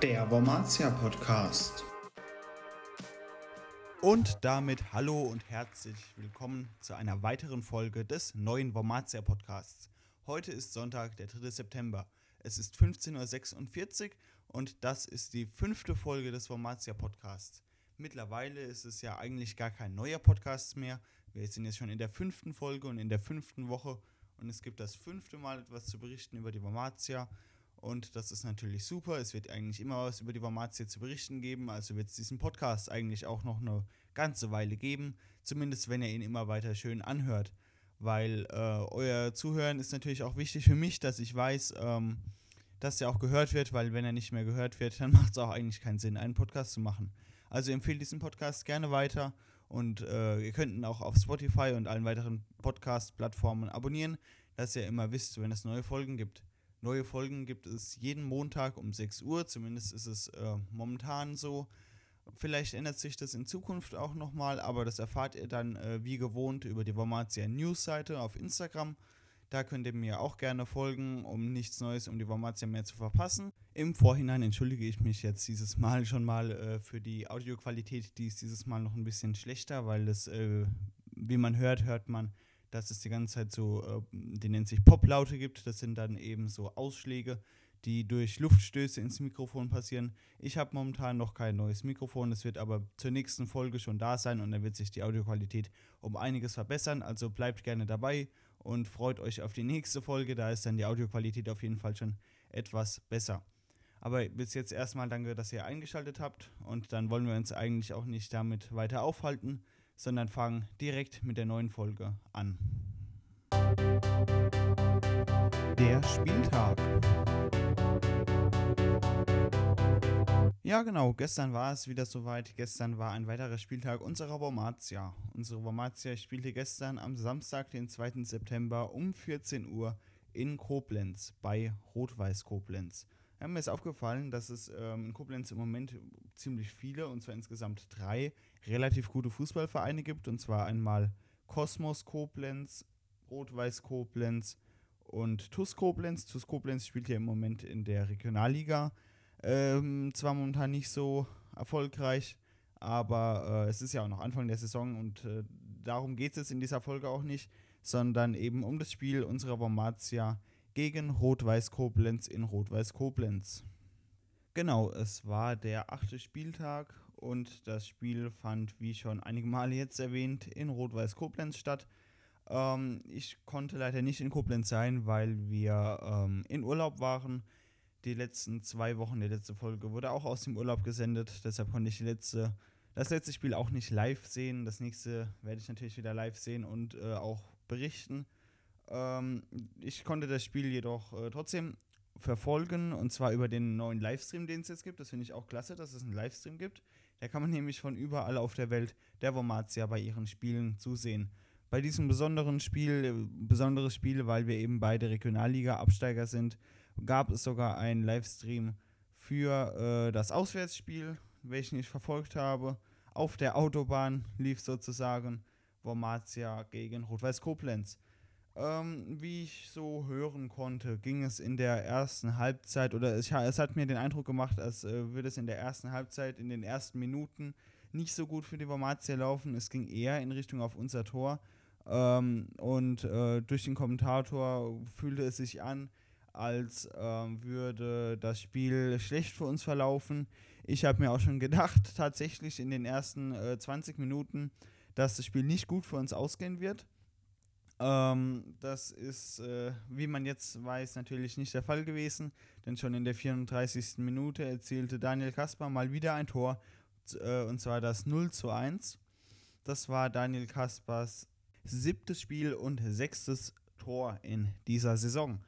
Der Wormatia Podcast. Und damit hallo und herzlich willkommen zu einer weiteren Folge des neuen Wormatia Podcasts. Heute ist Sonntag, der 3. September. Es ist 15.46 Uhr und das ist die fünfte Folge des Wormatia Podcasts. Mittlerweile ist es ja eigentlich gar kein neuer Podcast mehr. Wir sind jetzt schon in der fünften Folge und in der fünften Woche und es gibt das fünfte Mal etwas zu berichten über die Wormatia. Und das ist natürlich super. Es wird eigentlich immer was über die Wormatia zu berichten geben. Also wird es diesen Podcast eigentlich auch noch eine ganze Weile geben. Zumindest wenn ihr ihn immer weiter schön anhört. Weil äh, euer Zuhören ist natürlich auch wichtig für mich, dass ich weiß, ähm, dass der auch gehört wird. Weil wenn er nicht mehr gehört wird, dann macht es auch eigentlich keinen Sinn, einen Podcast zu machen. Also empfehle diesen Podcast gerne weiter. Und äh, ihr könnt ihn auch auf Spotify und allen weiteren Podcast-Plattformen abonnieren, dass ihr immer wisst, wenn es neue Folgen gibt. Neue Folgen gibt es jeden Montag um 6 Uhr, zumindest ist es äh, momentan so. Vielleicht ändert sich das in Zukunft auch nochmal, aber das erfahrt ihr dann äh, wie gewohnt über die Wormatia News-Seite auf Instagram. Da könnt ihr mir auch gerne folgen, um nichts Neues um die Wormatia mehr zu verpassen. Im Vorhinein entschuldige ich mich jetzt dieses Mal schon mal äh, für die Audioqualität. Die ist dieses Mal noch ein bisschen schlechter, weil das, äh, wie man hört, hört man dass es die ganze Zeit so, äh, die nennt sich Poplaute gibt. Das sind dann eben so Ausschläge, die durch Luftstöße ins Mikrofon passieren. Ich habe momentan noch kein neues Mikrofon, es wird aber zur nächsten Folge schon da sein und dann wird sich die Audioqualität um einiges verbessern. Also bleibt gerne dabei und freut euch auf die nächste Folge. Da ist dann die Audioqualität auf jeden Fall schon etwas besser. Aber bis jetzt erstmal danke, dass ihr eingeschaltet habt und dann wollen wir uns eigentlich auch nicht damit weiter aufhalten, sondern fangen direkt mit der neuen Folge an. Der Spieltag. Ja, genau. Gestern war es wieder soweit. Gestern war ein weiterer Spieltag unserer Wormatia. Unsere Wormatia spielte gestern am Samstag, den 2. September um 14 Uhr in Koblenz bei Rot-Weiß Koblenz. Ja, mir ist aufgefallen, dass es ähm, in Koblenz im Moment ziemlich viele, und zwar insgesamt drei, relativ gute Fußballvereine gibt. Und zwar einmal Kosmos Koblenz, Rot-Weiß Koblenz und TUS Koblenz. TUS Koblenz spielt ja im Moment in der Regionalliga. Ähm, zwar momentan nicht so erfolgreich, aber äh, es ist ja auch noch Anfang der Saison und äh, darum geht es in dieser Folge auch nicht, sondern eben um das Spiel unserer Wormatia gegen Rot-Weiß Koblenz in Rot-Weiß Koblenz. Genau, es war der achte Spieltag und das Spiel fand, wie schon einige Male jetzt erwähnt, in Rot-Weiß Koblenz statt. Ähm, ich konnte leider nicht in Koblenz sein, weil wir ähm, in Urlaub waren. Die letzten zwei Wochen, die letzte Folge wurde auch aus dem Urlaub gesendet, deshalb konnte ich letzte, das letzte Spiel auch nicht live sehen. Das nächste werde ich natürlich wieder live sehen und äh, auch berichten. Ähm, ich konnte das Spiel jedoch äh, trotzdem verfolgen und zwar über den neuen Livestream, den es jetzt gibt. Das finde ich auch klasse, dass es einen Livestream gibt. Da kann man nämlich von überall auf der Welt der Wormatia bei ihren Spielen zusehen. Bei diesem besonderen Spiel, äh, besonderes Spiel, weil wir eben beide Regionalliga-Absteiger sind, gab es sogar einen Livestream für äh, das Auswärtsspiel, welchen ich verfolgt habe. Auf der Autobahn lief sozusagen Wormatia gegen Rot-Weiß Koblenz. Ähm, wie ich so hören konnte, ging es in der ersten Halbzeit, oder es, es hat mir den Eindruck gemacht, als äh, würde es in der ersten Halbzeit, in den ersten Minuten nicht so gut für die Wormatia laufen. Es ging eher in Richtung auf unser Tor. Ähm, und äh, durch den Kommentator fühlte es sich an, als äh, würde das Spiel schlecht für uns verlaufen. Ich habe mir auch schon gedacht, tatsächlich in den ersten äh, 20 Minuten, dass das Spiel nicht gut für uns ausgehen wird. Ähm, das ist, äh, wie man jetzt weiß, natürlich nicht der Fall gewesen, denn schon in der 34. Minute erzielte Daniel Kasper mal wieder ein Tor, äh, und zwar das 0 zu 1. Das war Daniel Kaspers siebtes Spiel und sechstes Tor in dieser Saison.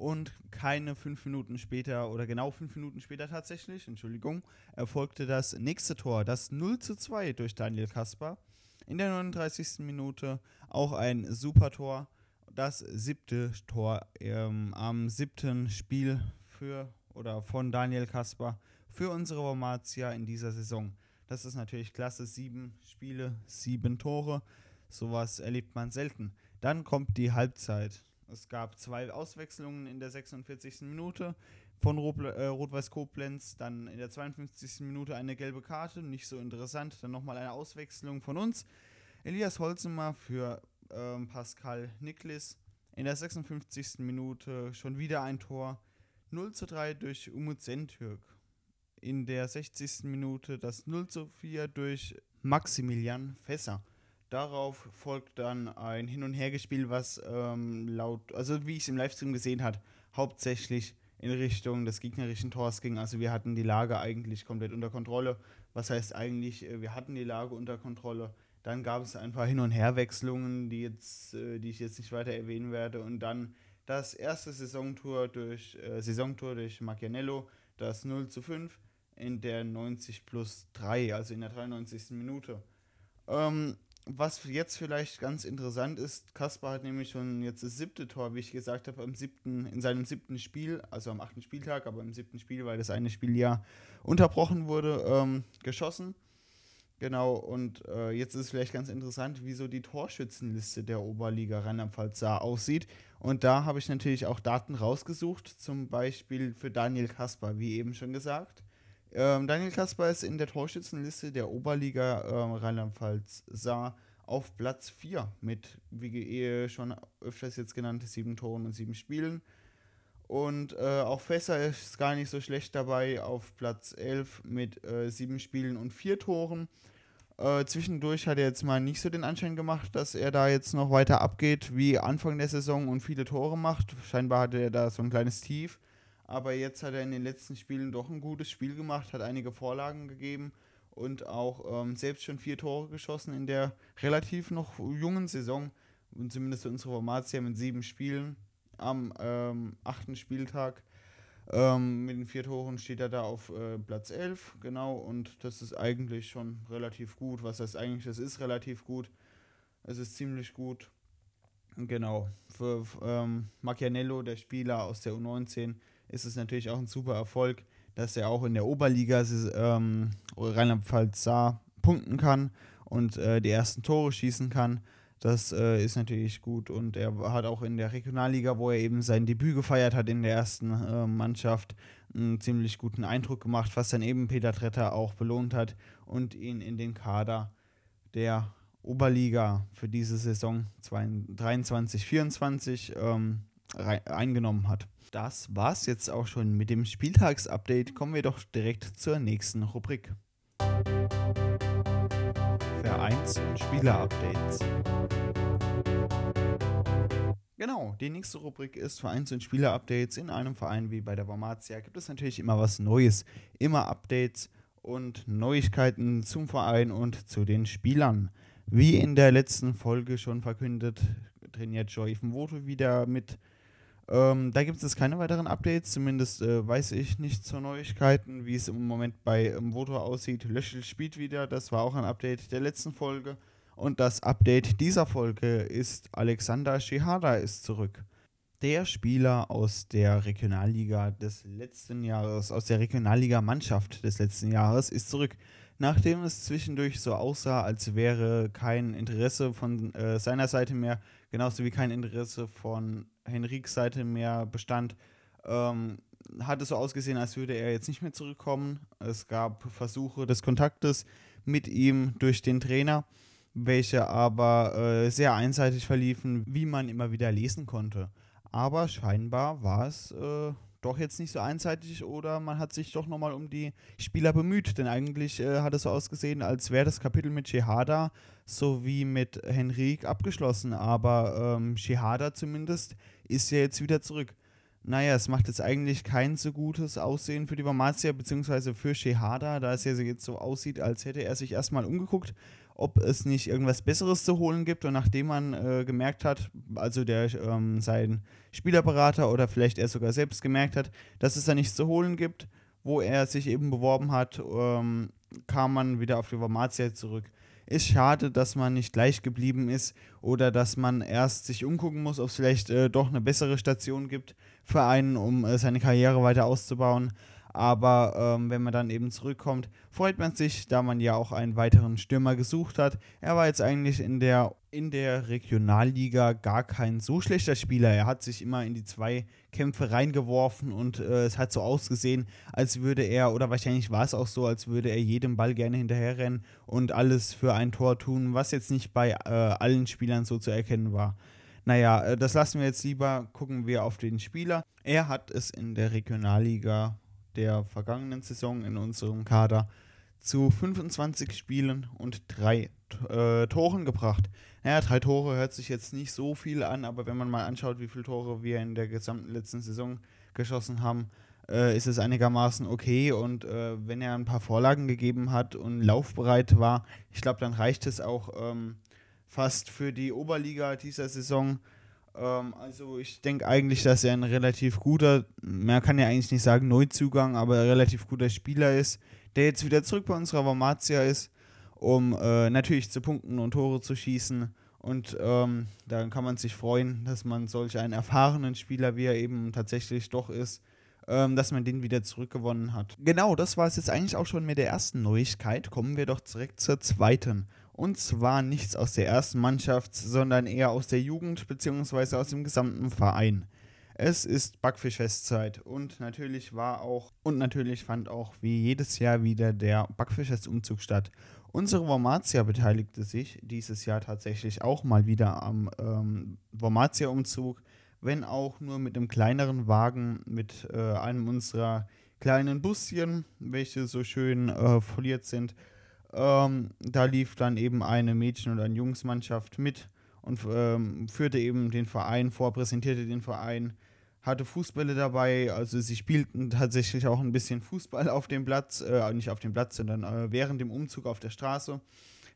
Und keine fünf Minuten später, oder genau fünf Minuten später tatsächlich, Entschuldigung, erfolgte das nächste Tor, das 0 zu 2 durch Daniel Kasper in der 39. Minute auch ein super Tor. Das siebte Tor ähm, am siebten Spiel für oder von Daniel Kasper für unsere Wormatia in dieser Saison. Das ist natürlich klasse. Sieben Spiele, sieben Tore. Sowas erlebt man selten. Dann kommt die Halbzeit. Es gab zwei Auswechslungen in der 46. Minute von äh, Rot-Weiß Koblenz, dann in der 52. Minute eine gelbe Karte, nicht so interessant, dann nochmal eine Auswechslung von uns. Elias Holzenmer für ähm, Pascal Niklis. In der 56. Minute schon wieder ein Tor. 0 zu 3 durch Umut Sentürk. In der 60. Minute das 0 zu 4 durch Maximilian Fässer. Darauf folgt dann ein Hin- und Hergespiel, was ähm, laut, also wie ich es im Livestream gesehen habe, hauptsächlich in Richtung des gegnerischen Tors ging. Also wir hatten die Lage eigentlich komplett unter Kontrolle. Was heißt eigentlich, äh, wir hatten die Lage unter Kontrolle. Dann gab es ein paar Hin- und Herwechslungen, die, jetzt, äh, die ich jetzt nicht weiter erwähnen werde. Und dann das erste Saisontor durch, äh, Saisontor durch Macchianello, das 0 zu 5 in der 90 plus 3, also in der 93. Minute. Ähm, was jetzt vielleicht ganz interessant ist, Kaspar hat nämlich schon jetzt das siebte Tor, wie ich gesagt habe, am siebten, in seinem siebten Spiel, also am achten Spieltag, aber im siebten Spiel, weil das eine Spiel ja unterbrochen wurde, ähm, geschossen. Genau, und äh, jetzt ist es vielleicht ganz interessant, wie so die Torschützenliste der Oberliga Rheinland-Pfalz aussieht. Und da habe ich natürlich auch Daten rausgesucht, zum Beispiel für Daniel Kaspar, wie eben schon gesagt. Ähm, Daniel Kasper ist in der Torschützenliste der Oberliga ähm, Rheinland-Pfalz Saar auf Platz 4 mit, wie schon öfters jetzt genannt, sieben Toren und sieben Spielen. Und äh, auch Fässer ist gar nicht so schlecht dabei auf Platz 11 mit äh, sieben Spielen und vier Toren. Äh, zwischendurch hat er jetzt mal nicht so den Anschein gemacht, dass er da jetzt noch weiter abgeht wie Anfang der Saison und viele Tore macht. Scheinbar hatte er da so ein kleines Tief aber jetzt hat er in den letzten Spielen doch ein gutes Spiel gemacht, hat einige Vorlagen gegeben und auch ähm, selbst schon vier Tore geschossen in der relativ noch jungen Saison. Und zumindest unsere Formatia mit sieben Spielen am ähm, achten Spieltag. Ähm, mit den vier Toren steht er da auf äh, Platz 11, genau, und das ist eigentlich schon relativ gut. Was heißt eigentlich, das ist relativ gut. Es ist ziemlich gut. Genau, für ähm, Macchianello, der Spieler aus der U19, ist es natürlich auch ein super Erfolg, dass er auch in der Oberliga ähm, Rheinland-Pfalz sah, punkten kann und äh, die ersten Tore schießen kann. Das äh, ist natürlich gut und er hat auch in der Regionalliga, wo er eben sein Debüt gefeiert hat in der ersten äh, Mannschaft, einen ziemlich guten Eindruck gemacht, was dann eben Peter Tretter auch belohnt hat und ihn in den Kader der Oberliga für diese Saison 23-24 ähm, eingenommen hat. Das war's jetzt auch schon mit dem Spieltagsupdate. Kommen wir doch direkt zur nächsten Rubrik. Vereins- und Spielerupdates. Genau, die nächste Rubrik ist Vereins- und Spielerupdates. In einem Verein wie bei der Wormatia gibt es natürlich immer was Neues, immer Updates und Neuigkeiten zum Verein und zu den Spielern. Wie in der letzten Folge schon verkündet, trainiert Joy Voto wieder mit ähm, da gibt es keine weiteren Updates, zumindest äh, weiß ich nicht zu Neuigkeiten, wie es im Moment bei ähm, Voto aussieht. Löschel spielt wieder, das war auch ein Update der letzten Folge. Und das Update dieser Folge ist Alexander Shihada ist zurück. Der Spieler aus der Regionalliga des letzten Jahres, aus der Regionalliga-Mannschaft des letzten Jahres, ist zurück. Nachdem es zwischendurch so aussah, als wäre kein Interesse von äh, seiner Seite mehr, genauso wie kein Interesse von Henriks Seite mehr bestand, ähm, hat es so ausgesehen, als würde er jetzt nicht mehr zurückkommen. Es gab Versuche des Kontaktes mit ihm durch den Trainer, welche aber äh, sehr einseitig verliefen, wie man immer wieder lesen konnte. Aber scheinbar war es äh, doch jetzt nicht so einseitig oder man hat sich doch nochmal um die Spieler bemüht. Denn eigentlich äh, hat es so ausgesehen, als wäre das Kapitel mit Shihada sowie mit Henrik abgeschlossen. Aber ähm, Shihada zumindest ist ja jetzt wieder zurück. Naja, es macht jetzt eigentlich kein so gutes Aussehen für die Vamatia bzw. für Shehada, da es ja jetzt so aussieht, als hätte er sich erstmal umgeguckt, ob es nicht irgendwas Besseres zu holen gibt. Und nachdem man äh, gemerkt hat, also der ähm, sein Spielerberater oder vielleicht er sogar selbst gemerkt hat, dass es da nichts zu holen gibt, wo er sich eben beworben hat, ähm, kam man wieder auf die Vamatia zurück. Ist schade, dass man nicht gleich geblieben ist oder dass man erst sich umgucken muss, ob es vielleicht äh, doch eine bessere Station gibt für einen, um äh, seine Karriere weiter auszubauen. Aber ähm, wenn man dann eben zurückkommt, freut man sich, da man ja auch einen weiteren Stürmer gesucht hat. Er war jetzt eigentlich in der, in der Regionalliga gar kein so schlechter Spieler. Er hat sich immer in die zwei Kämpfe reingeworfen und äh, es hat so ausgesehen, als würde er, oder wahrscheinlich war es auch so, als würde er jedem Ball gerne hinterherrennen und alles für ein Tor tun, was jetzt nicht bei äh, allen Spielern so zu erkennen war. Naja, äh, das lassen wir jetzt lieber. Gucken wir auf den Spieler. Er hat es in der Regionalliga der vergangenen Saison in unserem Kader zu 25 Spielen und drei äh, Toren gebracht. Naja, drei Tore hört sich jetzt nicht so viel an, aber wenn man mal anschaut, wie viele Tore wir in der gesamten letzten Saison geschossen haben, äh, ist es einigermaßen okay. Und äh, wenn er ein paar Vorlagen gegeben hat und laufbereit war, ich glaube, dann reicht es auch ähm, fast für die Oberliga dieser Saison. Ähm, also ich denke eigentlich, dass er ein relativ guter, man kann ja eigentlich nicht sagen Neuzugang, aber relativ guter Spieler ist, der jetzt wieder zurück bei unserer Wormatia ist, um äh, natürlich zu punkten und Tore zu schießen. Und ähm, dann kann man sich freuen, dass man solch einen erfahrenen Spieler, wie er eben tatsächlich doch ist, ähm, dass man den wieder zurückgewonnen hat. Genau, das war es jetzt eigentlich auch schon mit der ersten Neuigkeit. Kommen wir doch direkt zur zweiten. Und zwar nichts aus der ersten Mannschaft, sondern eher aus der Jugend bzw. aus dem gesamten Verein. Es ist Backfischfestzeit und natürlich war auch und natürlich fand auch wie jedes Jahr wieder der Backfischfestumzug statt. Unsere Wormatia beteiligte sich dieses Jahr tatsächlich auch mal wieder am ähm, Wormatia-Umzug, wenn auch nur mit einem kleineren Wagen, mit äh, einem unserer kleinen Buschen, welche so schön äh, foliert sind ähm, da lief dann eben eine Mädchen- und eine Jungsmannschaft mit und ähm, führte eben den Verein vor, präsentierte den Verein, hatte Fußbälle dabei, also sie spielten tatsächlich auch ein bisschen Fußball auf dem Platz, äh, nicht auf dem Platz, sondern äh, während dem Umzug auf der Straße.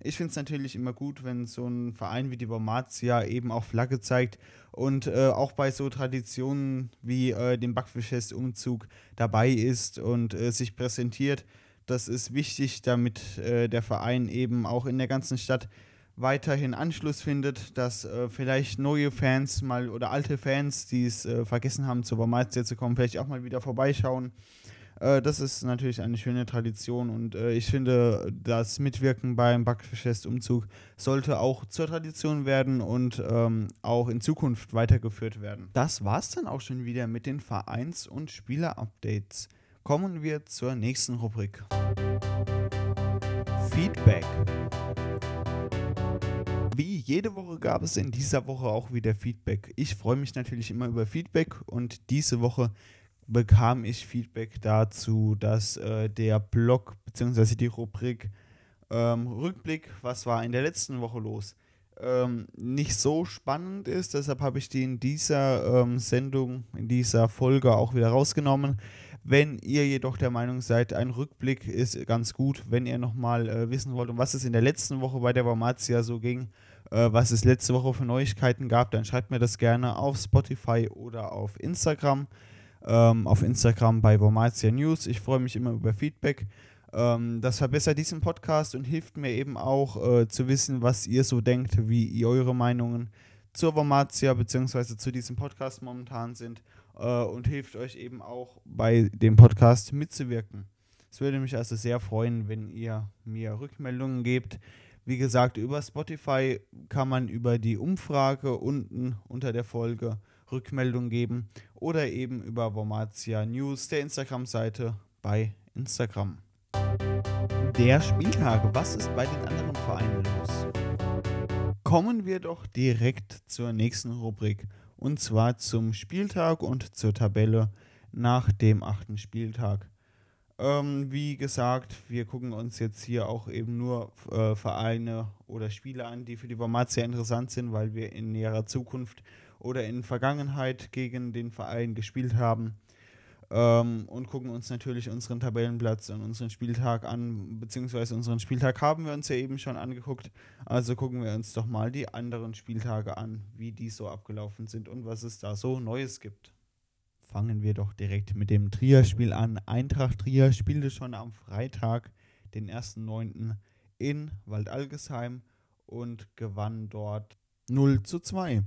Ich finde es natürlich immer gut, wenn so ein Verein wie die Bormatia eben auch Flagge zeigt und äh, auch bei so Traditionen wie äh, dem Backfischfest-Umzug dabei ist und äh, sich präsentiert. Das ist wichtig, damit äh, der Verein eben auch in der ganzen Stadt weiterhin Anschluss findet, dass äh, vielleicht neue Fans mal oder alte Fans, die es äh, vergessen haben, zur Baumeizia zu kommen, vielleicht auch mal wieder vorbeischauen. Äh, das ist natürlich eine schöne Tradition und äh, ich finde, das Mitwirken beim Backfestumzug sollte auch zur Tradition werden und ähm, auch in Zukunft weitergeführt werden. Das war es dann auch schon wieder mit den Vereins- und Spieler-Updates kommen wir zur nächsten Rubrik. Feedback. Wie jede Woche gab es in dieser Woche auch wieder Feedback. Ich freue mich natürlich immer über Feedback und diese Woche bekam ich Feedback dazu, dass äh, der Blog bzw. die Rubrik ähm, Rückblick, was war in der letzten Woche los, ähm, nicht so spannend ist. Deshalb habe ich die in dieser ähm, Sendung, in dieser Folge auch wieder rausgenommen. Wenn ihr jedoch der Meinung seid, ein Rückblick ist ganz gut, wenn ihr nochmal äh, wissen wollt, um was es in der letzten Woche bei der Wormatia so ging, äh, was es letzte Woche für Neuigkeiten gab, dann schreibt mir das gerne auf Spotify oder auf Instagram. Ähm, auf Instagram bei Wormatia News. Ich freue mich immer über Feedback. Ähm, das verbessert diesen Podcast und hilft mir eben auch äh, zu wissen, was ihr so denkt, wie eure Meinungen zur Wormatia bzw. zu diesem Podcast momentan sind äh, und hilft euch eben auch bei dem Podcast mitzuwirken. Es würde mich also sehr freuen, wenn ihr mir Rückmeldungen gebt. Wie gesagt, über Spotify kann man über die Umfrage unten unter der Folge Rückmeldungen geben oder eben über Wormatia News, der Instagram-Seite bei Instagram. Der Spieltag, was ist bei den anderen Vereinen los? Kommen wir doch direkt zur nächsten Rubrik und zwar zum Spieltag und zur Tabelle nach dem achten Spieltag. Ähm, wie gesagt, wir gucken uns jetzt hier auch eben nur äh, Vereine oder Spiele an, die für die Format sehr interessant sind, weil wir in näherer Zukunft oder in Vergangenheit gegen den Verein gespielt haben. Ähm, und gucken uns natürlich unseren Tabellenplatz und unseren Spieltag an, beziehungsweise unseren Spieltag haben wir uns ja eben schon angeguckt. Also gucken wir uns doch mal die anderen Spieltage an, wie die so abgelaufen sind und was es da so Neues gibt. Fangen wir doch direkt mit dem Trier-Spiel an. Eintracht Trier spielte schon am Freitag, den 1.9. in Waldalgesheim und gewann dort 0 zu 2.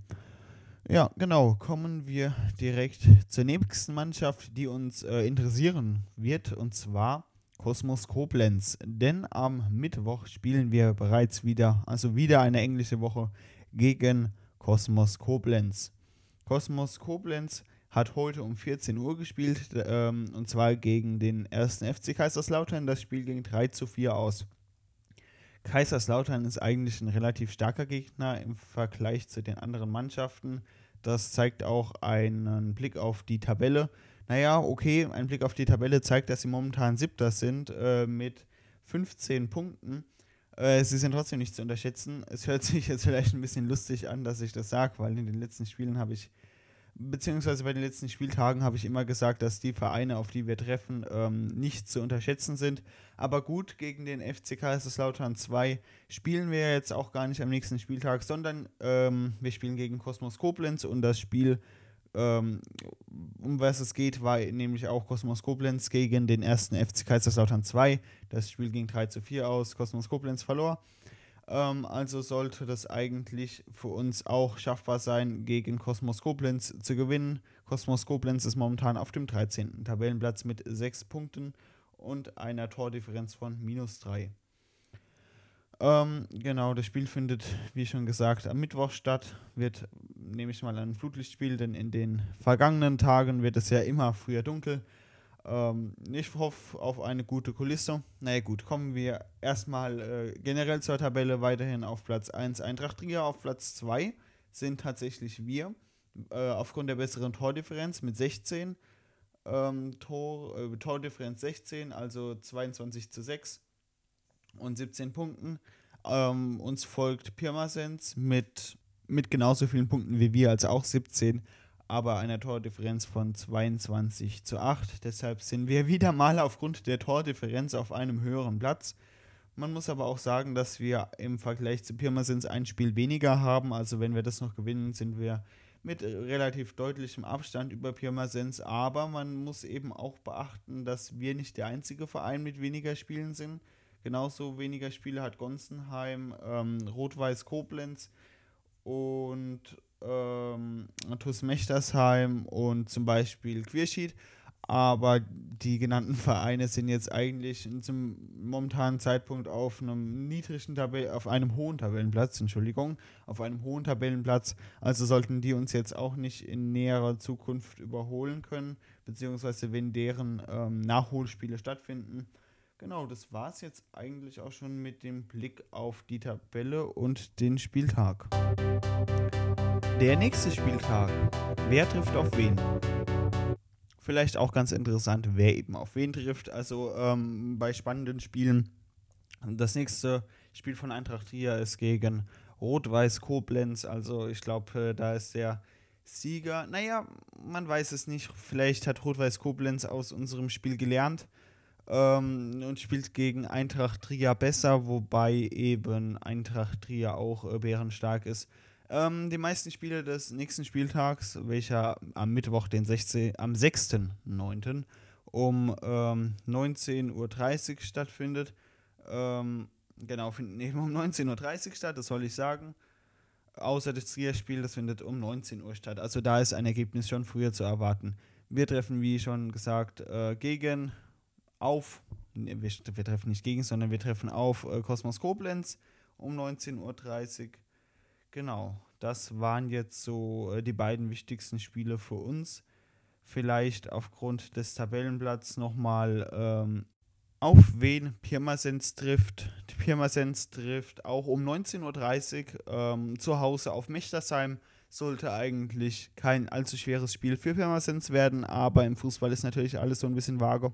Ja, genau. Kommen wir direkt zur nächsten Mannschaft, die uns äh, interessieren wird, und zwar Kosmos Koblenz. Denn am Mittwoch spielen wir bereits wieder, also wieder eine englische Woche gegen Kosmos Koblenz. Kosmos Koblenz hat heute um 14 Uhr gespielt, ähm, und zwar gegen den ersten FC Kaiserslautern. Das Spiel ging 3 zu 4 aus. Kaiserslautern ist eigentlich ein relativ starker Gegner im Vergleich zu den anderen Mannschaften. Das zeigt auch einen Blick auf die Tabelle. Naja, okay, ein Blick auf die Tabelle zeigt, dass sie momentan siebter sind äh, mit 15 Punkten. Äh, sie sind trotzdem nicht zu unterschätzen. Es hört sich jetzt vielleicht ein bisschen lustig an, dass ich das sage, weil in den letzten Spielen habe ich beziehungsweise bei den letzten Spieltagen habe ich immer gesagt, dass die Vereine, auf die wir treffen, ähm, nicht zu unterschätzen sind. Aber gut, gegen den FC Kaiserslautern 2 spielen wir jetzt auch gar nicht am nächsten Spieltag, sondern ähm, wir spielen gegen Kosmos Koblenz und das Spiel, ähm, um was es geht, war nämlich auch Kosmos Koblenz gegen den ersten FC Kaiserslautern 2. Das Spiel ging 3 zu 4 aus, Kosmos Koblenz verlor. Ähm, also sollte das eigentlich für uns auch schaffbar sein, gegen Kosmos Koblenz zu gewinnen. Kosmos Koblenz ist momentan auf dem 13. Tabellenplatz mit 6 Punkten und einer Tordifferenz von minus 3. Ähm, genau, das Spiel findet, wie schon gesagt, am Mittwoch statt. Wird, nehme ich mal, ein Flutlichtspiel, denn in den vergangenen Tagen wird es ja immer früher dunkel. Ähm, ich hoffe auf eine gute Kulisse. Naja gut, kommen wir erstmal äh, generell zur Tabelle weiterhin auf Platz 1 Eintracht Trier, auf Platz 2 sind tatsächlich wir, äh, aufgrund der besseren Tordifferenz mit 16. Ähm, Tor, äh, Tordifferenz 16, also 22 zu 6 und 17 Punkten. Ähm, uns folgt Pirmasens mit, mit genauso vielen Punkten wie wir, also auch 17 aber einer Tordifferenz von 22 zu 8. Deshalb sind wir wieder mal aufgrund der Tordifferenz auf einem höheren Platz. Man muss aber auch sagen, dass wir im Vergleich zu Pirmasens ein Spiel weniger haben. Also wenn wir das noch gewinnen, sind wir mit relativ deutlichem Abstand über Pirmasens. Aber man muss eben auch beachten, dass wir nicht der einzige Verein mit weniger Spielen sind. Genauso weniger Spiele hat Gonsenheim, ähm, Rot-Weiß Koblenz und ähm, TuS Mechtersheim und zum Beispiel Queerschied. Aber die genannten Vereine sind jetzt eigentlich zum momentanen Zeitpunkt auf einem niedrigen Tabell, auf einem hohen Tabellenplatz, Entschuldigung, auf einem hohen Tabellenplatz. Also sollten die uns jetzt auch nicht in näherer Zukunft überholen können, beziehungsweise wenn deren ähm, Nachholspiele stattfinden. Genau, das war es jetzt eigentlich auch schon mit dem Blick auf die Tabelle und den Spieltag. Der nächste Spieltag. Wer trifft auf wen? Vielleicht auch ganz interessant, wer eben auf wen trifft. Also ähm, bei spannenden Spielen. Das nächste Spiel von Eintracht Trier ist gegen Rot-Weiß Koblenz. Also ich glaube, äh, da ist der Sieger. Naja, man weiß es nicht. Vielleicht hat Rot-Weiß Koblenz aus unserem Spiel gelernt ähm, und spielt gegen Eintracht Trier besser, wobei eben Eintracht Trier auch äh, bärenstark ist. Ähm, die meisten Spiele des nächsten Spieltags, welcher am Mittwoch, den 16, am 6.9. um ähm, 19.30 Uhr stattfindet. Ähm, genau, finden eben um 19.30 Uhr statt, das soll ich sagen. Außer das Trier-Spiel, das findet um 19 Uhr statt. Also da ist ein Ergebnis schon früher zu erwarten. Wir treffen, wie schon gesagt, äh, gegen, auf, wir, wir, treffen nicht gegen, sondern wir treffen auf äh, Kosmos Koblenz um 19.30 Uhr. Genau, das waren jetzt so äh, die beiden wichtigsten Spiele für uns. Vielleicht aufgrund des Tabellenplatzes nochmal ähm, auf wen Pirmasens trifft. Pirmasens trifft auch um 19.30 Uhr ähm, zu Hause auf Mechtersheim. Sollte eigentlich kein allzu schweres Spiel für Pirmasens werden, aber im Fußball ist natürlich alles so ein bisschen vage.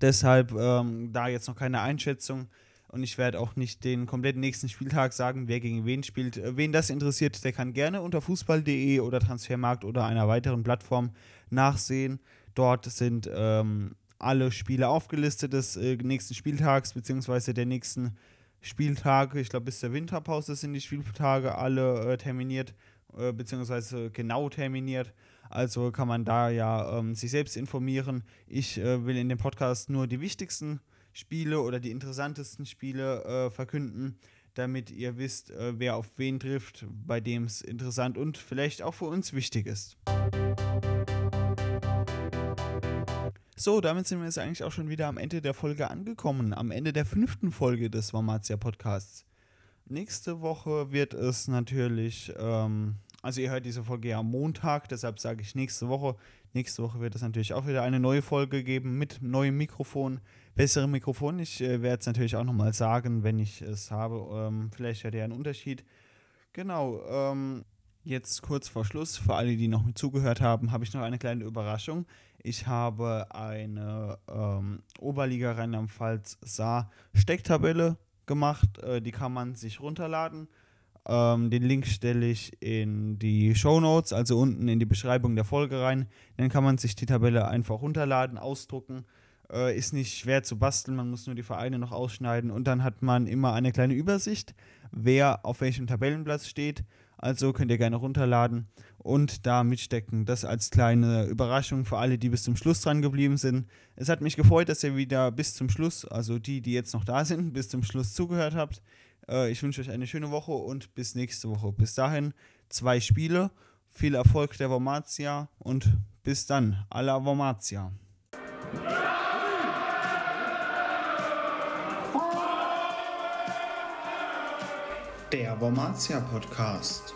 Deshalb ähm, da jetzt noch keine Einschätzung. Und ich werde auch nicht den kompletten nächsten Spieltag sagen, wer gegen wen spielt. Äh, wen das interessiert, der kann gerne unter fußball.de oder Transfermarkt oder einer weiteren Plattform nachsehen. Dort sind ähm, alle Spiele aufgelistet des äh, nächsten Spieltags bzw. der nächsten Spieltage. Ich glaube, bis zur Winterpause sind die Spieltage alle äh, terminiert äh, bzw. genau terminiert. Also kann man da ja ähm, sich selbst informieren. Ich äh, will in dem Podcast nur die wichtigsten Spiele oder die interessantesten Spiele äh, verkünden. damit ihr wisst, äh, wer auf wen trifft, bei dem es interessant und vielleicht auch für uns wichtig ist. So, damit sind wir jetzt eigentlich auch schon wieder am Ende der Folge angekommen, am Ende der fünften Folge des Wormatia Podcasts. Nächste Woche wird es natürlich, ähm, also ihr hört diese Folge ja am Montag, deshalb sage ich nächste Woche. Nächste Woche wird es natürlich auch wieder eine neue Folge geben mit neuem Mikrofon, besserem Mikrofon. Ich äh, werde es natürlich auch nochmal sagen, wenn ich es habe. Ähm, vielleicht hört ihr einen Unterschied. Genau, ähm, jetzt kurz vor Schluss, für alle, die noch mit zugehört haben, habe ich noch eine kleine Überraschung. Ich habe eine ähm, Oberliga Rheinland-Pfalz Saar Stecktabelle gemacht. Äh, die kann man sich runterladen. Ähm, den Link stelle ich in die Show Notes, also unten in die Beschreibung der Folge rein. Dann kann man sich die Tabelle einfach runterladen, ausdrucken. Äh, ist nicht schwer zu basteln, man muss nur die Vereine noch ausschneiden und dann hat man immer eine kleine Übersicht, wer auf welchem Tabellenplatz steht also könnt ihr gerne runterladen und da mitstecken. Das als kleine Überraschung für alle, die bis zum Schluss dran geblieben sind. Es hat mich gefreut, dass ihr wieder bis zum Schluss, also die, die jetzt noch da sind, bis zum Schluss zugehört habt. Äh, ich wünsche euch eine schöne Woche und bis nächste Woche. Bis dahin zwei Spiele, viel Erfolg der Wormatia und bis dann. Alla Wormatia. Der Wormatia Podcast.